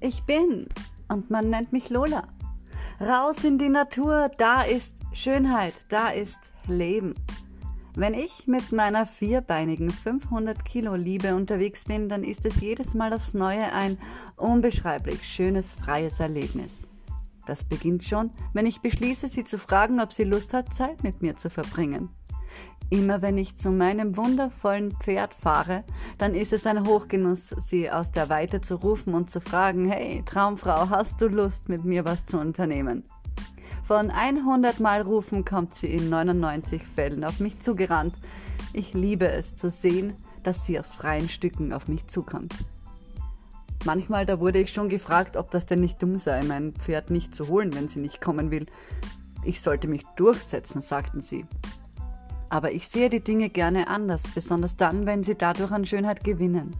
ich bin und man nennt mich Lola. Raus in die Natur, da ist Schönheit, da ist Leben. Wenn ich mit meiner vierbeinigen 500 Kilo Liebe unterwegs bin, dann ist es jedes Mal aufs Neue ein unbeschreiblich schönes, freies Erlebnis. Das beginnt schon, wenn ich beschließe, sie zu fragen, ob sie Lust hat, Zeit mit mir zu verbringen. Immer wenn ich zu meinem wundervollen Pferd fahre, dann ist es ein Hochgenuss, sie aus der Weite zu rufen und zu fragen, hey Traumfrau, hast du Lust, mit mir was zu unternehmen? Von 100 Mal rufen kommt sie in 99 Fällen auf mich zugerannt. Ich liebe es zu sehen, dass sie aus freien Stücken auf mich zukommt. Manchmal, da wurde ich schon gefragt, ob das denn nicht dumm sei, mein Pferd nicht zu holen, wenn sie nicht kommen will. Ich sollte mich durchsetzen, sagten sie. Aber ich sehe die Dinge gerne anders, besonders dann, wenn sie dadurch an Schönheit gewinnen.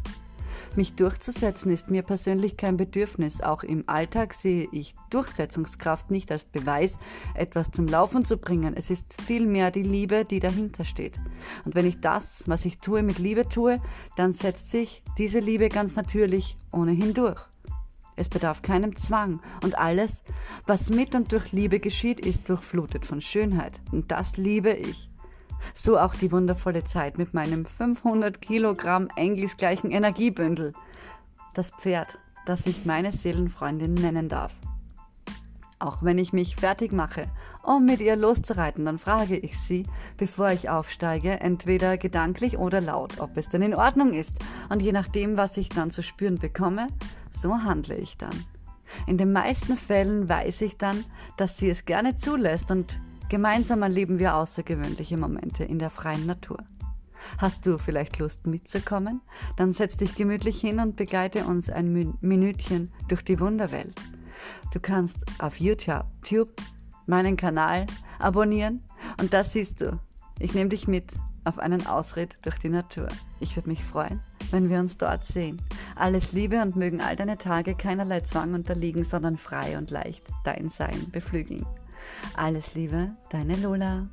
Mich durchzusetzen ist mir persönlich kein Bedürfnis. Auch im Alltag sehe ich Durchsetzungskraft nicht als Beweis, etwas zum Laufen zu bringen. Es ist vielmehr die Liebe, die dahinter steht. Und wenn ich das, was ich tue, mit Liebe tue, dann setzt sich diese Liebe ganz natürlich ohnehin durch. Es bedarf keinem Zwang und alles, was mit und durch Liebe geschieht, ist durchflutet von Schönheit. Und das liebe ich. So auch die wundervolle Zeit mit meinem 500 Kilogramm engelsgleichen Energiebündel. Das Pferd, das ich meine Seelenfreundin nennen darf. Auch wenn ich mich fertig mache, um mit ihr loszureiten, dann frage ich sie, bevor ich aufsteige, entweder gedanklich oder laut, ob es denn in Ordnung ist. Und je nachdem, was ich dann zu spüren bekomme, so handle ich dann. In den meisten Fällen weiß ich dann, dass sie es gerne zulässt und Gemeinsam erleben wir außergewöhnliche Momente in der freien Natur. Hast du vielleicht Lust mitzukommen? Dann setz dich gemütlich hin und begleite uns ein Minütchen durch die Wunderwelt. Du kannst auf YouTube meinen Kanal abonnieren und das siehst du. Ich nehme dich mit auf einen Ausritt durch die Natur. Ich würde mich freuen, wenn wir uns dort sehen. Alles Liebe und mögen all deine Tage keinerlei Zwang unterliegen, sondern frei und leicht dein Sein beflügeln. Alles Liebe, deine Lola.